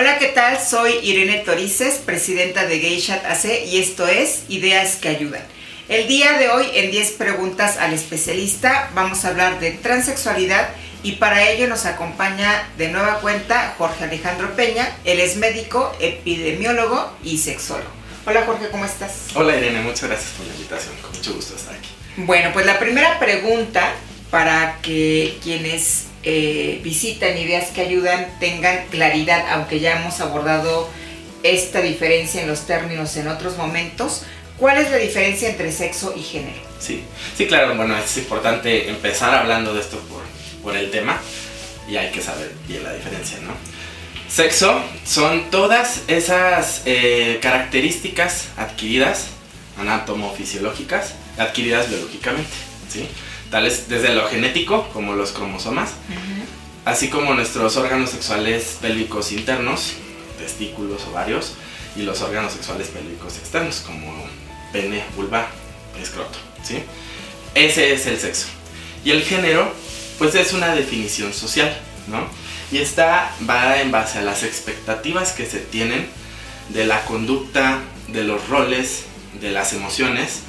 Hola, ¿qué tal? Soy Irene Torices, presidenta de Geishat AC y esto es Ideas que Ayudan. El día de hoy, en 10 preguntas al especialista, vamos a hablar de transexualidad y para ello nos acompaña de nueva cuenta Jorge Alejandro Peña. Él es médico, epidemiólogo y sexólogo. Hola Jorge, ¿cómo estás? Hola Irene, muchas gracias por la invitación. Con mucho gusto estar aquí. Bueno, pues la primera pregunta para que quienes eh, visitan ideas que ayudan tengan claridad, aunque ya hemos abordado esta diferencia en los términos en otros momentos. ¿Cuál es la diferencia entre sexo y género? Sí, sí, claro, bueno, es importante empezar hablando de esto por, por el tema y hay que saber bien la diferencia, ¿no? Sexo son todas esas eh, características adquiridas, anatomofisiológicas, adquiridas biológicamente, ¿sí? Tales desde lo genético, como los cromosomas, así como nuestros órganos sexuales pélvicos internos, testículos, ovarios, y los órganos sexuales pélvicos externos, como pene, vulva, escroto, ¿sí? Ese es el sexo. Y el género, pues es una definición social, ¿no? Y está va en base a las expectativas que se tienen de la conducta, de los roles, de las emociones,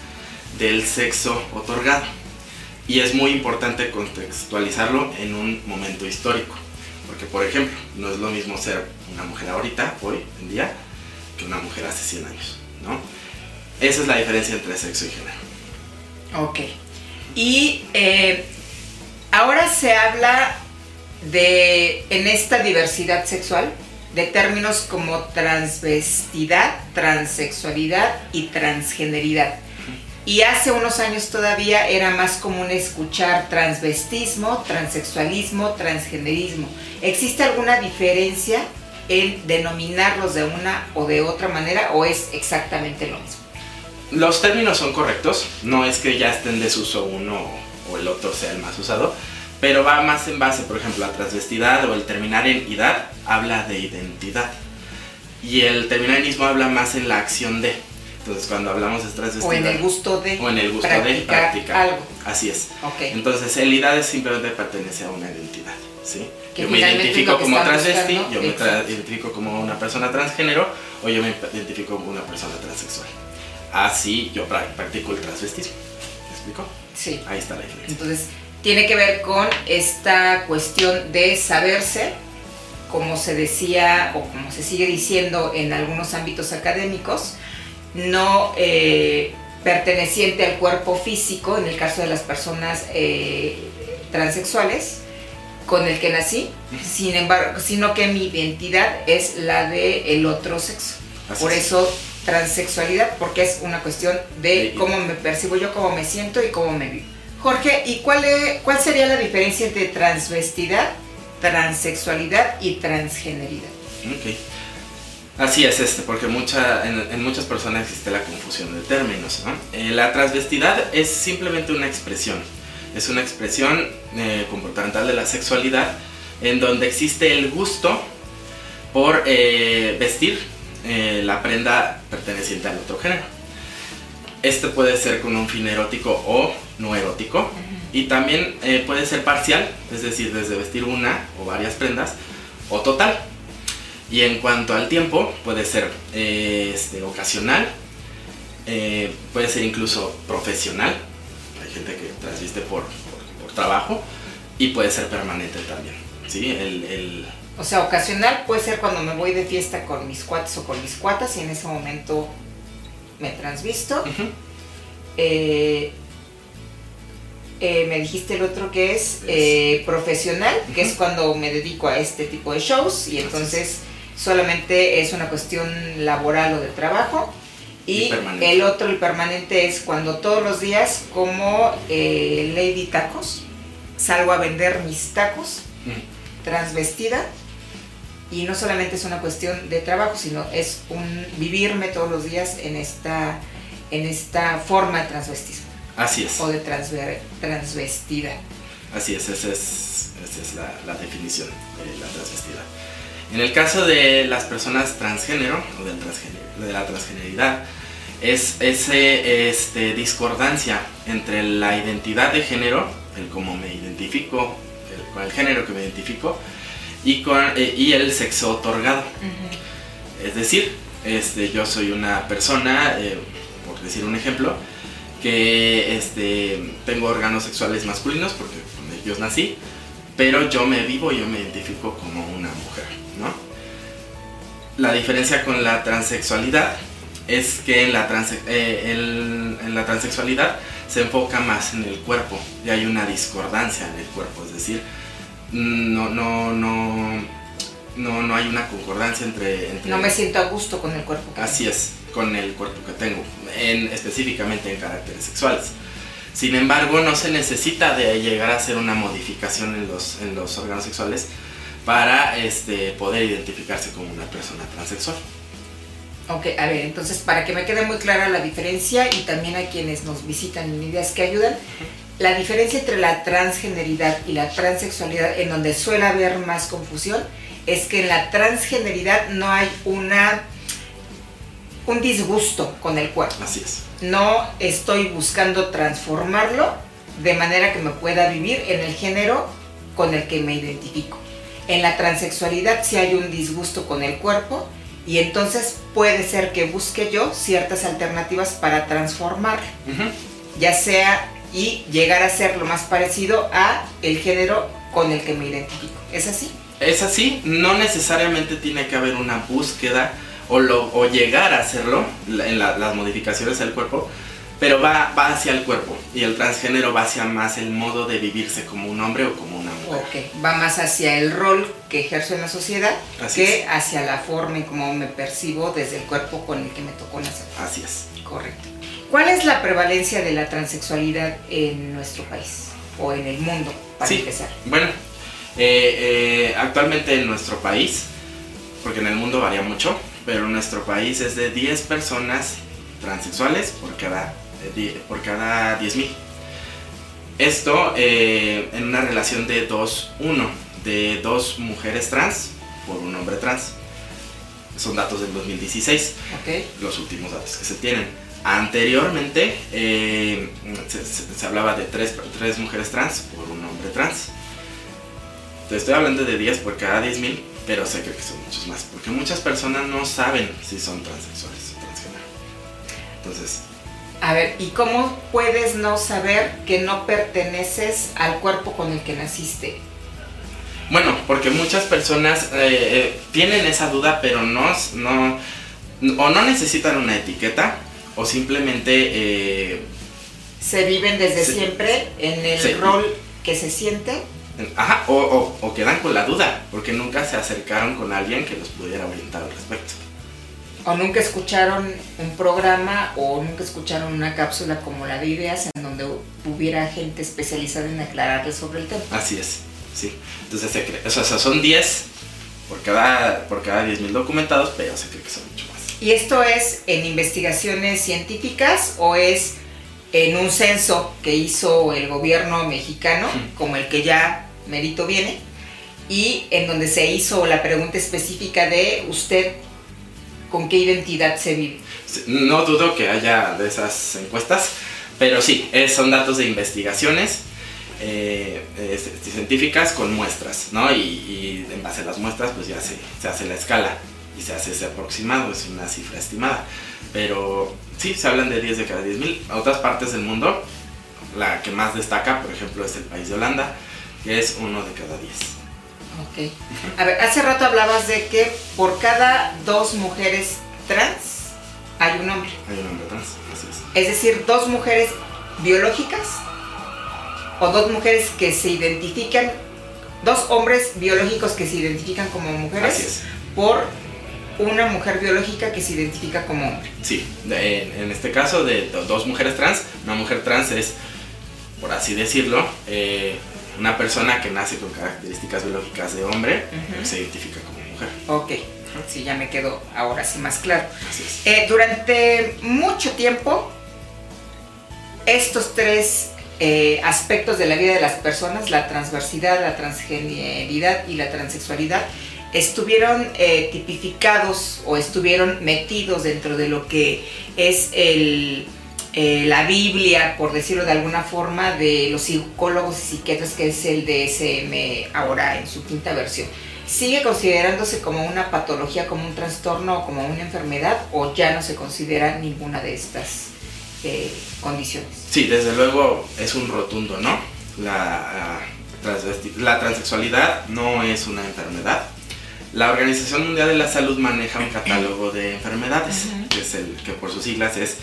del sexo otorgado. Y es muy importante contextualizarlo en un momento histórico. Porque, por ejemplo, no es lo mismo ser una mujer ahorita, hoy en día, que una mujer hace 100 años, ¿no? Esa es la diferencia entre sexo y género. Ok. Y eh, ahora se habla de, en esta diversidad sexual, de términos como transvestidad, transexualidad y transgeneridad. Y hace unos años todavía era más común escuchar transvestismo, transexualismo, transgenerismo. ¿Existe alguna diferencia en denominarlos de una o de otra manera o es exactamente lo mismo? Los términos son correctos, no es que ya estén desuso uno o el otro sea el más usado, pero va más en base, por ejemplo, a transvestidad o el terminar en idad habla de identidad. Y el terminar en ismo habla más en la acción de. Entonces, cuando hablamos de transvestidad. O en el gusto de. O en el gusto de practicar algo. Así es. Okay. Entonces, el idad es simplemente pertenece a una identidad. ¿sí? Yo me identifico como transvesti, yo me identifico como una persona transgénero o yo me identifico como una persona transexual. Así yo practico el transvestismo. ¿Me explico? Sí. Ahí está la diferencia. Entonces, tiene que ver con esta cuestión de saberse, como se decía o como se sigue diciendo en algunos ámbitos académicos, no eh, perteneciente al cuerpo físico, en el caso de las personas eh, transexuales, con el que nací, sin embargo, sino que mi identidad es la de el otro sexo. Por eso transexualidad, porque es una cuestión de cómo me percibo yo, cómo me siento y cómo me vivo. Jorge, ¿y cuál, cuál sería la diferencia entre transvestidad, transexualidad y transgeneridad? Ok. Así es, este, porque mucha, en, muchas personas existe la confusión de términos. Eh, la transvestidad es simplemente una expresión. Es una expresión eh, comportamental de la sexualidad en donde existe el gusto por eh, vestir la prenda perteneciente al otro género. Este puede ser con un fin erótico o no erótico. Y también puede ser parcial, es decir, desde vestir una o varias prendas, o total. Y en cuanto al tiempo, puede ser eh, este, ocasional, eh, puede ser incluso profesional. Hay gente que transviste por, por, trabajo y puede ser permanente también. ¿sí? El, O sea, ocasional puede ser cuando me voy de fiesta con mis cuates o con mis cuatas y en ese momento me transvisto. Eh, eh, me dijiste el otro que es eh, profesional, que es cuando me dedico a este tipo de shows y entonces solamente es una cuestión laboral o de trabajo. Y, el otro, el permanente, es cuando todos los días como Lady Tacos, salgo a vender mis tacos transvestida y no solamente es una cuestión de trabajo, sino es un vivirme todos los días en esta, en esta forma de transvestismo. Así es. O de transvestida. Así es, esa es, la, definición de la transvestida. En el caso de las personas transgénero o de la transgeneridad, es esa este, discordancia entre la identidad de género, el cómo me identifico, el, con el género que me identifico, y, con, eh, y el sexo otorgado. Es decir, este, yo soy una persona, eh, por decir un ejemplo, que este, tengo órganos sexuales masculinos porque con ellos nací, pero yo me vivo, yo me identifico como una mujer. La diferencia con la transexualidad es que en la, eh, en la transexualidad se enfoca más en el cuerpo y hay una discordancia en el cuerpo, es decir, no, no, no, no, no hay una concordancia entre, No me siento a gusto con el cuerpo que Así es, con el cuerpo que tengo, en, específicamente en caracteres sexuales. Sin embargo, no se necesita de llegar a hacer una modificación en los, en los órganos sexuales para este, poder identificarse como una persona transexual. Ok, a ver, entonces para que me quede muy clara la diferencia y también a quienes nos visitan en Ideas que Ayudan, la diferencia entre la transgeneridad y la transexualidad, en donde suele haber más confusión, es que en la transgeneridad no hay una un disgusto con el cuerpo. Así es. No estoy buscando transformarlo de manera que me pueda vivir en el género con el que me identifico. En la transexualidad sí hay un disgusto con el cuerpo y entonces puede ser que busque yo ciertas alternativas para transformar, ya sea y llegar a ser lo más parecido a el género con el que me identifico. ¿Es así? Es así, no necesariamente tiene que haber una búsqueda o, lo, o llegar a hacerlo en las modificaciones del cuerpo, pero va, va hacia el cuerpo y el transgénero va hacia más el modo de vivirse como un hombre o como una mujer. Ok, va más hacia el rol que ejerzo en la sociedad que hacia la forma en cómo me percibo desde el cuerpo con el que me tocó nacer. Así es. Correcto. ¿Cuál es la prevalencia de la transexualidad en nuestro país o en el mundo, para empezar? Bueno, eh, eh, actualmente en nuestro país, porque en el mundo varía mucho, pero en nuestro país es de 10 personas transexuales por cada por cada 10.000. Esto eh, en una relación de 2-1, de dos mujeres trans por un hombre trans. Son datos del 2016, los últimos datos que se tienen. Anteriormente eh, se, hablaba de 3 tres, mujeres trans por un hombre trans. Te estoy hablando de 10 por cada 10.000, pero sé que son muchos más, porque muchas personas no saben si son transexuales o transgénero. Entonces, a ver, ¿y cómo puedes no saber que no perteneces al cuerpo con el que naciste? Bueno, porque muchas personas eh, eh, tienen esa duda, pero no, no, o no necesitan una etiqueta, o simplemente... Eh, se viven desde siempre en el rol que se siente. Ajá, o, o quedan con la duda, porque nunca se acercaron con alguien que los pudiera orientar al respecto o nunca escucharon un programa o nunca escucharon una cápsula como la de ideas en donde hubiera gente especializada en aclararles sobre el tema. Así es, sí. Entonces se cree, o sea, son 10 por cada, por cada 10.000 documentados, pero se cree que son mucho más. ¿Y esto es en investigaciones científicas o es en un censo que hizo el gobierno mexicano, como el que ya merito viene, y en donde se hizo la pregunta específica de usted con qué identidad se vive. No dudo que haya de esas encuestas, pero sí, son datos de investigaciones eh, científicas con muestras, ¿no? Y, en base a las muestras, pues ya se, hace la escala y se hace ese aproximado, es una cifra estimada. Pero sí, se hablan de 10 de cada 10 mil. A otras partes del mundo, la que más destaca, por ejemplo, es el país de Holanda, que es uno de cada 10. Ok. A ver, hace rato hablabas de que por cada dos mujeres trans hay un hombre. Hay un hombre trans, así es. Es decir, dos mujeres biológicas o dos mujeres que se identifican, dos hombres biológicos que se identifican como mujeres así es. por una mujer biológica que se identifica como hombre. Sí, en, este caso de dos mujeres trans, una mujer trans es, por así decirlo, eh, una persona que nace con características biológicas de hombre se identifica como mujer. Ok, sí, ya me quedó ahora sí más claro. Eh, durante mucho tiempo, estos tres eh, aspectos de la vida de las personas, la transversidad, la transgeneridad y la transexualidad, estuvieron eh, tipificados o estuvieron metidos dentro de lo que es el eh, la Biblia, por decirlo de alguna forma, de los psicólogos y psiquiatras, que es el DSM ahora en su quinta versión. ¿sigue considerándose como una patología, como un trastorno o como una enfermedad o ya no se considera ninguna de estas eh, condiciones? Sí, desde luego es un rotundo, ¿no? La, la transexualidad no es una enfermedad. La Organización Mundial de la Salud maneja un catálogo de enfermedades, que, es el, que por sus siglas es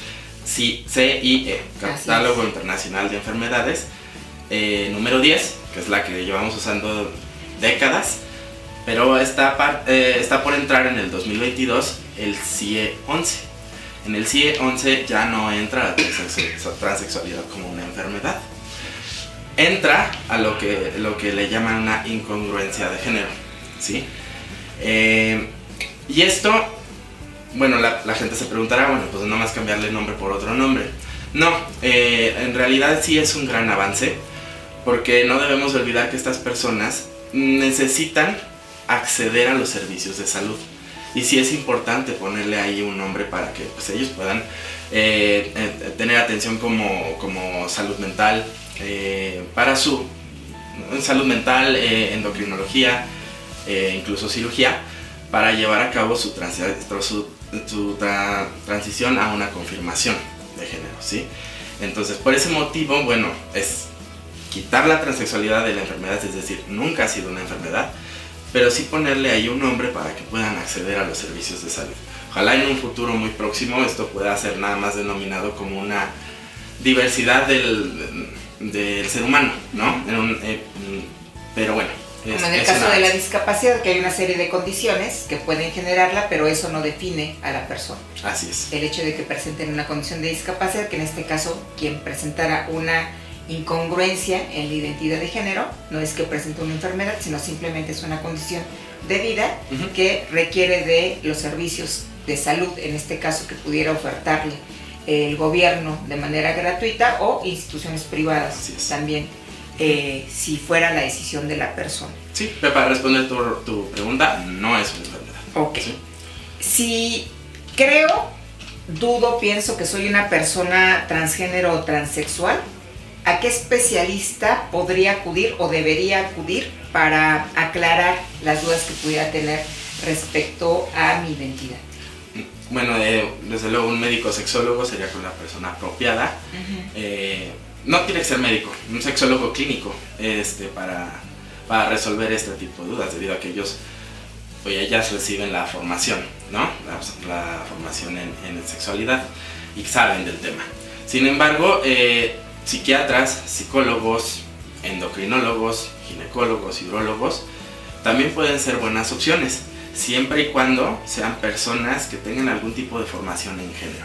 CIE, Catálogo Internacional de Enfermedades, eh, número 10, que es la que llevamos usando décadas, pero está, eh, está por entrar en el 2022 el CIE 11. En el CIE 11 ya no entra la transexualidad como una enfermedad. Entra a lo que, lo que le llaman una incongruencia de género. ¿sí? Eh, y esto, bueno, la, gente se preguntará, bueno, pues no más cambiarle el nombre por otro nombre. No, en realidad sí es un gran avance porque no debemos olvidar que estas personas necesitan acceder a los servicios de salud. Y sí es importante ponerle ahí un nombre para que pues, ellos puedan eh, eh, tener atención como, como salud mental, eh, para su salud mental, endocrinología, incluso cirugía, para llevar a cabo su, su, su transición a una confirmación de género. ¿sí? Entonces, por ese motivo, bueno, es quitar la transexualidad de la enfermedad, es decir, nunca ha sido una enfermedad, pero sí ponerle ahí un nombre para que puedan acceder a los servicios de salud. Ojalá en un futuro muy próximo esto pueda ser nada más denominado como una diversidad del, del ser humano, ¿no? Eh, pero bueno. Como en el caso de la discapacidad, que hay una serie de condiciones que pueden generarla, pero eso no define a la persona. Así es. El hecho de que presenten una condición de discapacidad, que en este caso quien presentara una incongruencia en la identidad de género, no es que presente una enfermedad, sino simplemente es una condición de vida que requiere de los servicios de salud, en este caso que pudiera ofertarle el gobierno de manera gratuita o instituciones privadas también, eh, si fuera la decisión de la persona. Sí, para responder tu, pregunta, no es una enfermedad. Ok. Si creo, dudo, pienso que soy una persona transgénero o transexual, ¿a qué especialista podría acudir o debería acudir para aclarar las dudas que pudiera tener respecto a mi identidad? Bueno, eh, desde luego un médico sexólogo sería con la persona apropiada. Eh, no tiene que ser médico, un sexólogo clínico este, para, para resolver este tipo de dudas, debido a que ellos pues ellas reciben la formación, ¿no? La, formación en, en, sexualidad y saben del tema. Sin embargo, eh, psiquiatras, psicólogos, endocrinólogos, ginecólogos, hidrólogos, también pueden ser buenas opciones, siempre y cuando sean personas que tengan algún tipo de formación en género,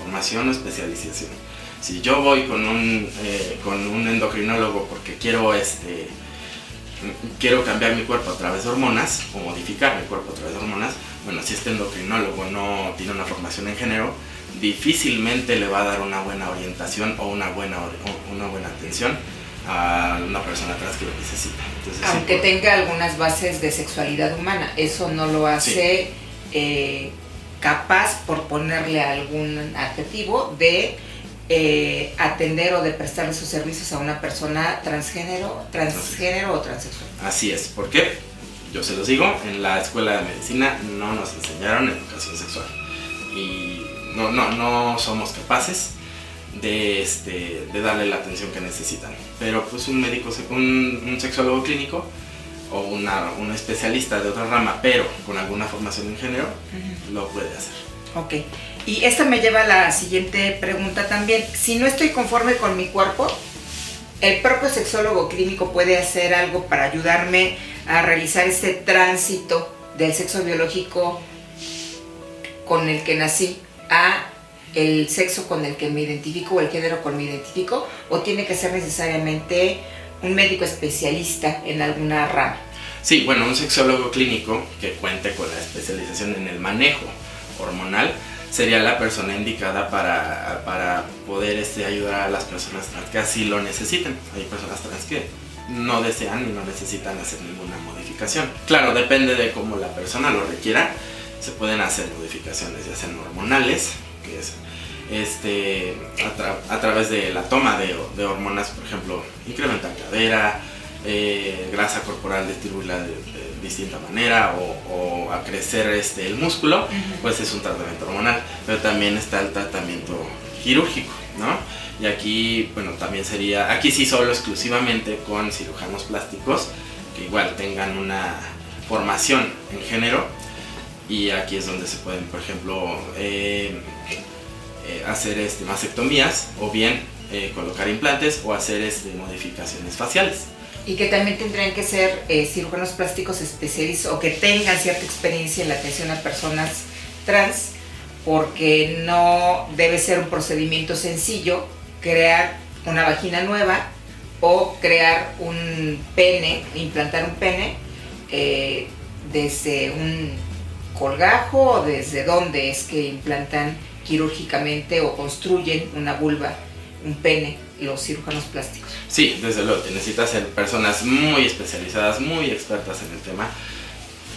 formación o especialización. Si yo voy con un, eh, con un endocrinólogo porque quiero, este, quiero cambiar mi cuerpo a través de hormonas o modificar mi cuerpo a través de hormonas, bueno, si este endocrinólogo no tiene una formación en género, difícilmente le va a dar una buena orientación o una buena, una buena atención a una persona trans que lo necesita. Aunque tenga algunas bases de sexualidad humana, eso no lo hace eh, capaz, por ponerle algún adjetivo, de eh, atender o de prestarle sus servicios a una persona transgénero, transgénero o transexual. Así es, porque yo se los digo, en la escuela de medicina no nos enseñaron educación sexual. Y no, no, no somos capaces de, este, de darle la atención que necesitan. Pero pues un médico, un, un sexólogo clínico o una, un especialista de otra rama, pero con alguna formación en género, lo puede hacer. Ok. Y esta me lleva a la siguiente pregunta también. Si no estoy conforme con mi cuerpo, ¿el propio sexólogo clínico puede hacer algo para ayudarme a realizar este tránsito del sexo biológico con el que nací a el sexo con el que me identifico o el género con el que identifico o tiene que ser necesariamente un médico especialista en alguna rama? Sí, bueno, un sexólogo clínico que cuente con la especialización en el manejo hormonal sería la persona indicada para, para poder este, ayudar a las personas trans que así lo necesiten. Hay personas trans que no desean y no necesitan hacer ninguna modificación. Claro, depende de cómo la persona lo requiera se pueden hacer modificaciones, ya sean hormonales, que es este, a, través de la toma de, hormonas, por ejemplo, incrementar cadera, eh, grasa corporal distribuirla de, distinta manera o, a crecer este, el músculo, pues es un tratamiento hormonal. Pero también está el tratamiento quirúrgico, ¿no? Y aquí, bueno, también sería, aquí sí solo exclusivamente con cirujanos plásticos que igual tengan una formación en género y aquí es donde se pueden, por ejemplo, eh, eh, hacer este, mastectomías o bien eh, colocar implantes o hacer este, modificaciones faciales. Y que también tendrían que ser cirujanos plásticos especializados o que tengan cierta experiencia en la atención a personas trans, porque no debe ser un procedimiento sencillo crear una vagina nueva o crear un pene, implantar un pene desde un colgajo o desde dónde es que implantan quirúrgicamente o construyen una vulva, un pene, los cirujanos plásticos. Sí, desde luego, necesitas ser personas muy especializadas, muy expertas en el tema,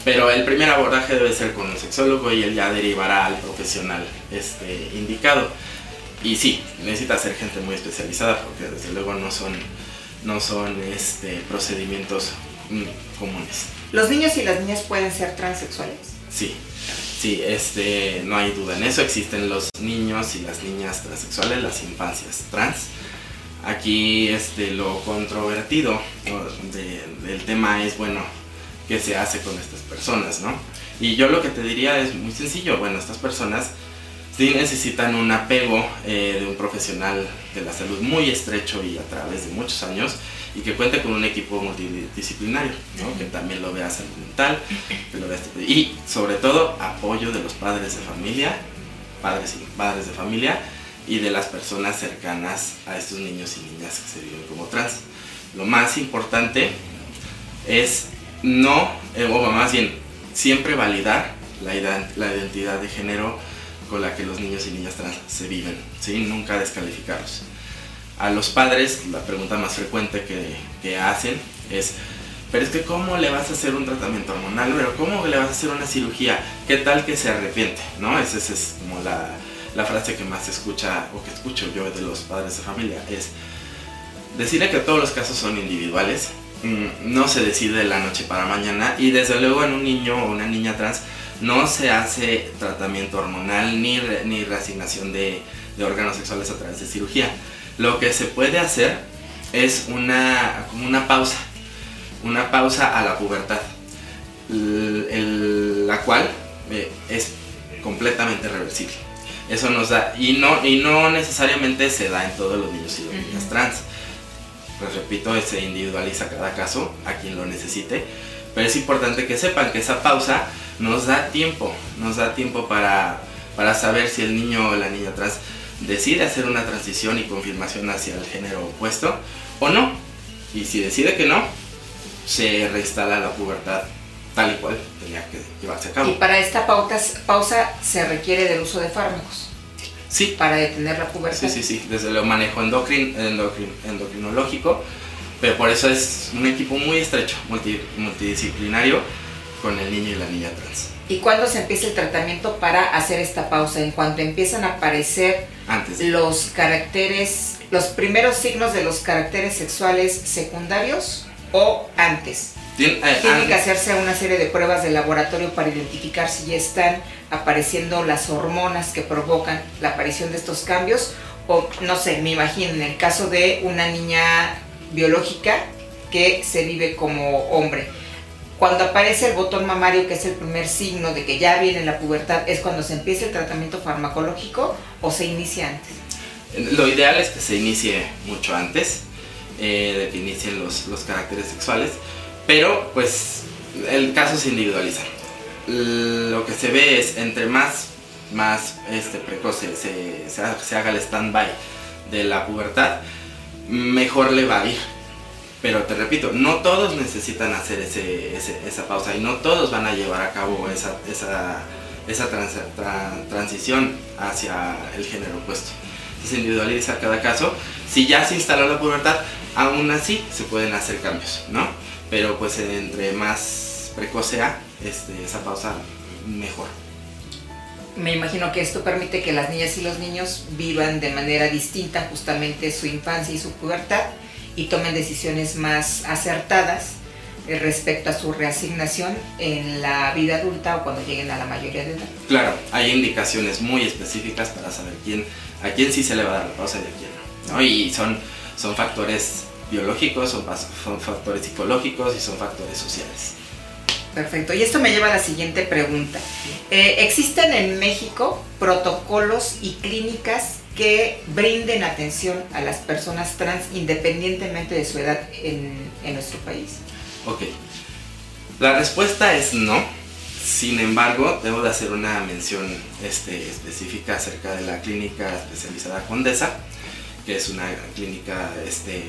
pero el primer abordaje debe ser con un sexólogo y él ya derivará al profesional este, indicado. Y sí, necesita ser gente muy especializada porque desde luego no son, no son este, procedimientos mm, comunes. ¿Los niños y las niñas pueden ser transexuales? Sí, sí, este, no hay duda en eso. Existen los niños y las niñas transexuales, las infancias trans. Aquí este, lo controvertido del tema es, bueno, ¿qué se hace con estas personas, no? Y yo lo que te diría es muy sencillo. Bueno, estas personas sí necesitan un apego eh, de un profesional de la salud muy estrecho y a través de muchos años y que cuente con un equipo multidisciplinario, que también lo vea salud mental, que lo vea este, y sobre todo apoyo de los padres de familia, padres y padres de familia y de las personas cercanas a estos niños y niñas que se viven como trans. Lo más importante es no, eh, o más bien, siempre validar la, la identidad de género con la que los niños y niñas trans se viven, ¿sí? nunca descalificarlos a los padres la pregunta más frecuente que, hacen es, pero es que ¿cómo le vas a hacer un tratamiento hormonal? Pero ¿cómo le vas a hacer una cirugía? ¿Qué tal que se arrepiente? ¿No? Esa es como la, frase que más se escucha o que escucho yo de los padres de familia. Es decirle que todos los casos son individuales, mm, no se decide de la noche para mañana y desde luego en un niño o una niña trans no se hace tratamiento hormonal ni, ni reasignación de, de órganos sexuales a través de cirugía lo que se puede hacer es una, una pausa, una pausa a la pubertad, la cual eh, es completamente reversible. Eso nos da, y no, y no necesariamente se da en todos los niños y las niñas trans. Pues repito, se individualiza cada caso a quien lo necesite, pero es importante que sepan que esa pausa nos da tiempo, nos da tiempo para, para saber si el niño o la niña trans decide hacer una transición y confirmación hacia el género opuesto o no. Y si decide que no, se reinstala la pubertad tal y cual tenía que llevarse a cabo. Y para esta pausa se requiere del uso de fármacos. Sí. Para detener la pubertad. Sí, sí, sí. Desde lo manejo endocrin, endocrinológico, pero por eso es un equipo muy estrecho, multidisciplinario, con el niño y la niña trans. ¿Y cuándo se empieza el tratamiento para hacer esta pausa? En cuanto empiezan a aparecer los caracteres, los primeros signos de los caracteres sexuales secundarios o antes. Eh, Tiene que hacerse una serie de pruebas de laboratorio para identificar si ya están apareciendo las hormonas que provocan la aparición de estos cambios. O no sé, me imagino en el caso de una niña biológica que se vive como hombre cuando aparece el botón mamario, que es el primer signo de que ya viene la pubertad, ¿es cuando se empieza el tratamiento farmacológico o se inicia antes? Lo ideal es que se inicie mucho antes, eh, que inicien los, caracteres sexuales, pero pues el caso se individualiza. Lo que se ve es entre más, más este, precoce se, se haga el stand-by de la pubertad, mejor le va a ir pero te repito, no todos necesitan hacer ese, esa pausa y no todos van a llevar a cabo esa, esa, esa transición hacia el género opuesto. Se individualiza cada caso. Si ya se instaló la pubertad, aún así se pueden hacer cambios, ¿no? Pero pues entre más precoz sea este, esa pausa, mejor. Me imagino que esto permite que las niñas y los niños vivan de manera distinta justamente su infancia y su pubertad y tomen decisiones más acertadas eh, respecto a su reasignación en la vida adulta o cuando lleguen a la mayoría de edad. Claro, hay indicaciones muy específicas para saber quién, a quién sí se le va a dar la pausa y a quién no. Y son, son factores biológicos, son, son factores psicológicos y son factores sociales. Perfecto. Y esto me lleva a la siguiente pregunta. Eh, ¿Existen en México protocolos y clínicas que brinden atención a las personas trans independientemente de su edad en, en nuestro país? Ok. La respuesta es no. Sin embargo, debo de hacer una mención este, específica acerca de la clínica especializada Condesa, que es una clínica este,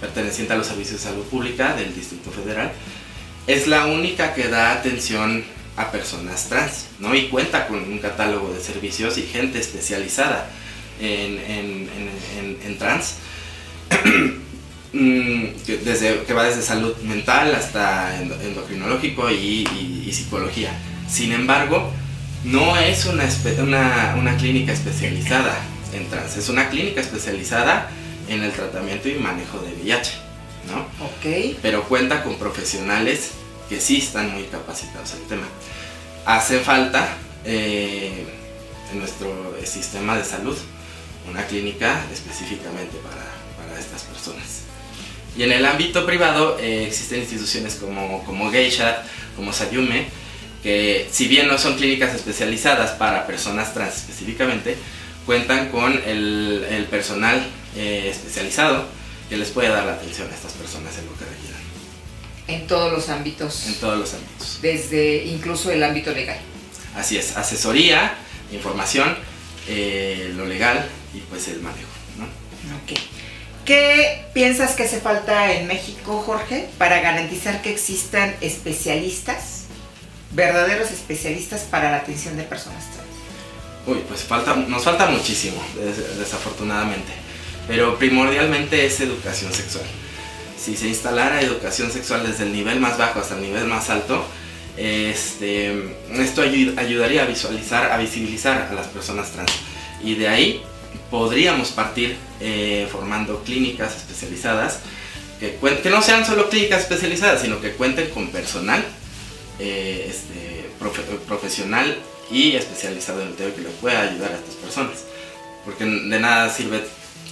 perteneciente a los servicios de salud pública del Distrito Federal es la única que da atención a personas trans, ¿no? Y cuenta con un catálogo de servicios y gente especializada en, trans, mm, desde, que va desde salud mental hasta endocrinológico y, psicología. Sin embargo, no es una, una, clínica especializada en trans, es una clínica especializada en el tratamiento y manejo de VIH. ¿no? Ok. Pero cuenta con profesionales que sí están muy capacitados en el tema. Hace falta eh, en nuestro sistema de salud una clínica específicamente para, estas personas. Y en el ámbito privado eh, existen instituciones como, como Geisha, como Sayume, que si bien no son clínicas especializadas para personas trans específicamente, cuentan con el, personal eh, especializado que les puede dar la atención a estas personas en lo que requieran. En todos los ámbitos. En todos los ámbitos. Desde incluso el ámbito legal. Así es, asesoría, información, eh, lo legal y pues el manejo. ¿no? Ok. ¿Qué piensas que hace falta en México, Jorge, para garantizar que existan especialistas, verdaderos especialistas para la atención de personas trans? Uy, pues falta, nos falta muchísimo, desafortunadamente pero primordialmente es educación sexual. Si se instalara educación sexual desde el nivel más bajo hasta el nivel más alto, este, esto ayudaría a visualizar, a visibilizar a las personas trans. Y de ahí podríamos partir eh, formando clínicas especializadas, que, que, no sean solo clínicas especializadas, sino que cuenten con personal eh, este, profesional y especializado en el tema que le pueda ayudar a estas personas. Porque de nada sirve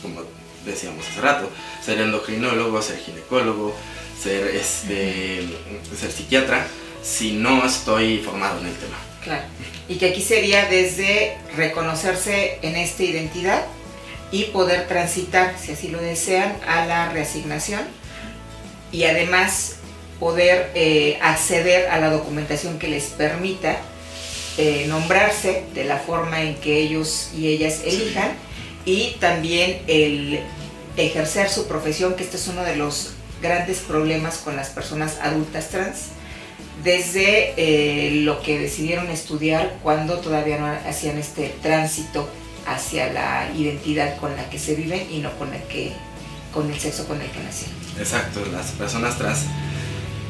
como decíamos hace rato, ser endocrinólogo, ser ginecólogo, ser, este, ser psiquiatra, si no estoy formado en el tema. Claro. Y que aquí sería desde reconocerse en esta identidad y poder transitar, si así lo desean, a la reasignación y además poder eh, acceder a la documentación que les permita eh, nombrarse de la forma en que ellos y ellas elijan y también el ejercer su profesión, que este es uno de los grandes problemas con las personas adultas trans, desde eh, lo que decidieron estudiar cuando todavía no hacían este tránsito hacia la identidad con la que se viven y no con el que con el sexo con el que nacieron. Exacto, las personas trans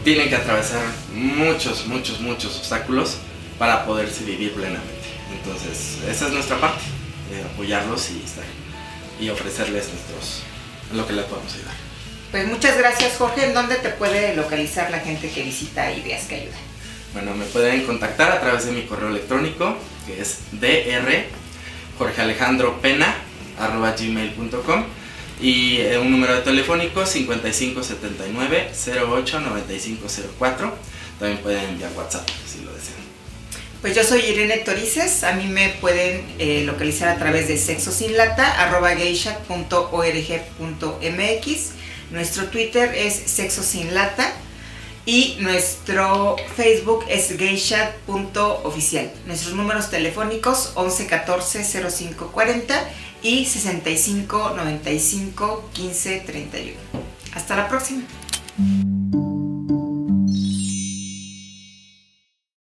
tienen que atravesar muchos, muchos, muchos obstáculos para poderse vivir plenamente. Entonces, esa es nuestra parte apoyarlos y, y ofrecerles nuestros, lo que les podemos ayudar. Pues muchas gracias Jorge. ¿En dónde te puede localizar la gente que visita Ideas que Ayudan? Bueno, me pueden contactar a través de mi correo electrónico que es dr gmail.com y eh, un número de telefónico 5579 08 9504 también pueden enviar WhatsApp si lo desean pues yo soy Irene Torices, a mí me pueden eh, localizar a través de sexosinlata.geisha.org.mx. Nuestro Twitter es sexosinlata y nuestro Facebook es geisha.oficial. Nuestros números telefónicos 1114 0540 y 65 95 15 31. Hasta la próxima.